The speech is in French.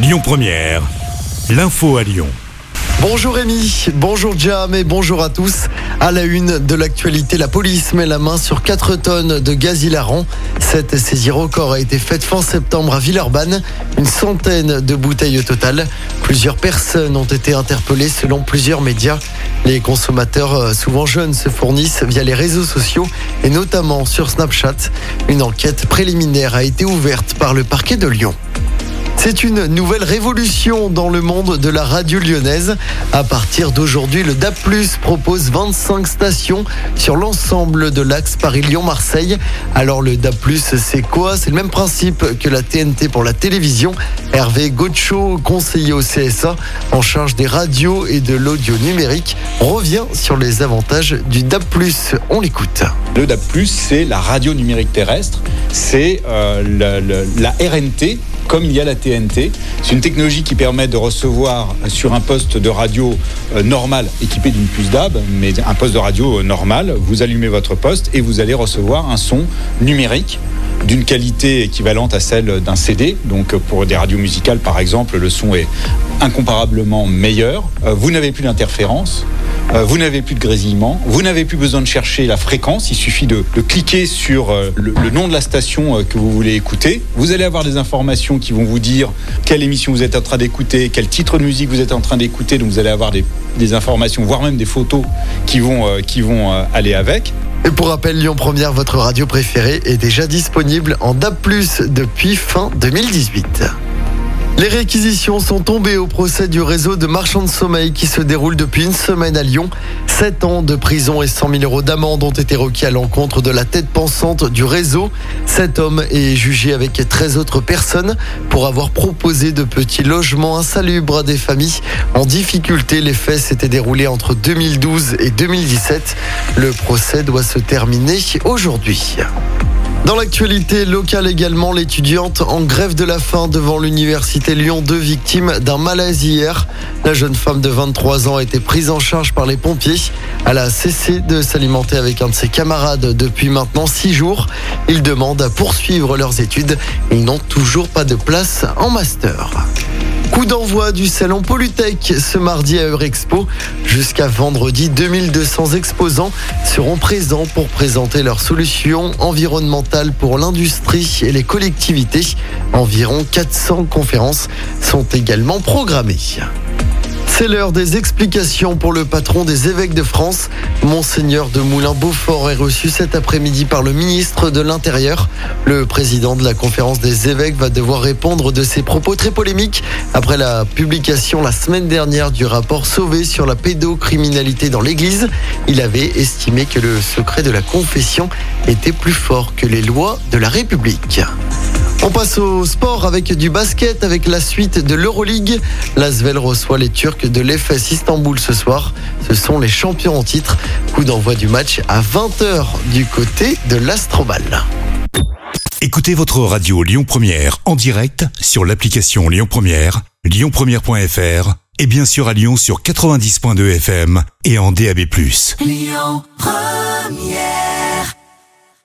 Lyon Première, l'info à Lyon. Bonjour Rémi, bonjour Jam et bonjour à tous. À la une de l'actualité, la police met la main sur 4 tonnes de gaz hilarant. Cette saisie record a été faite fin septembre à Villeurbanne. Une centaine de bouteilles au total. Plusieurs personnes ont été interpellées selon plusieurs médias. Les consommateurs, euh, souvent jeunes, se fournissent via les réseaux sociaux et notamment sur Snapchat. Une enquête préliminaire a été ouverte par le parquet de Lyon. C'est une nouvelle révolution dans le monde de la radio lyonnaise. À partir d'aujourd'hui, le DAP+, propose 25 stations sur l'ensemble de l'axe Paris-Lyon-Marseille. Alors le DAP+, c'est quoi? C'est le même principe que la TNT pour la télévision. Hervé Gocho, conseiller au CSA en charge des radios et de l'audio numérique, revient sur les avantages du DAP+. On l'écoute. Le DAP+, c'est la radio numérique terrestre, c'est euh, la RNT comme il y a la TNT. C'est une technologie qui permet de recevoir sur un poste de radio euh, normal équipé d'une puce DAB, mais un poste de radio euh, normal, vous allumez votre poste et vous allez recevoir un son numérique d'une qualité équivalente à celle d'un CD. Donc euh, pour des radios musicales par exemple, le son est incomparablement meilleur. Vous n'avez plus d'interférence. Euh, Vous n'avez plus de grésillement, vous n'avez plus besoin de chercher la fréquence, il suffit de, cliquer sur euh, le, nom de la station euh, que vous voulez écouter. Vous allez avoir des informations qui vont vous dire quelle émission vous êtes en train d'écouter, quel titre de musique vous êtes en train d'écouter, donc vous allez avoir des, informations, voire même des photos qui vont, aller avec. Et pour rappel, Lyon Première, votre radio préférée, est déjà disponible en DAB+, depuis fin 2018. Les réquisitions sont tombées au procès du réseau de marchands de sommeil qui se déroule depuis une semaine à Lyon. Sept ans de prison et 100 000 euros d'amende ont été requis à l'encontre de la tête pensante du réseau. Cet homme est jugé avec 13 autres personnes pour avoir proposé de petits logements insalubres à des familles en difficulté. Les faits s'étaient déroulés entre 2012 et 2017. Le procès doit se terminer aujourd'hui. Dans l'actualité locale également, l'étudiante en grève de la faim devant l'université Lyon 2, victime d'un malaise hier. La jeune femme de 23 ans a été prise en charge par les pompiers. Elle a cessé de s'alimenter avec un de ses camarades depuis maintenant 6 jours. Ils demandent à poursuivre leurs études. Ils n'ont toujours pas de place en master. Coup d'envoi du salon Polytech ce mardi à Eurexpo. Jusqu'à vendredi, 2200 exposants seront présents pour présenter leurs solutions environnementales pour l'industrie et les collectivités. Environ 400 conférences sont également programmées. C'est l'heure des explications pour le patron des évêques de France. Monseigneur de Moulin-Beaufort est reçu cet après-midi par le ministre de l'Intérieur. Le président de la conférence des évêques va devoir répondre de ses propos très polémiques après la publication la semaine dernière du rapport Sauvé sur la pédocriminalité dans l'Église. Il avait estimé que le secret de la confession était plus fort que les lois de la République. On passe au sport avec du basket, avec la suite de l'Euroleague. L'Asvel reçoit les Turcs de l'EFS Istanbul ce soir. Ce sont les champions en titre. Coup d'envoi du match à 20h du côté de l'Astrobal. Écoutez votre radio Lyon Première en direct sur l'application Lyon Première, lyonpremière.fr et bien sûr à Lyon sur 90.2 FM et en DAB+.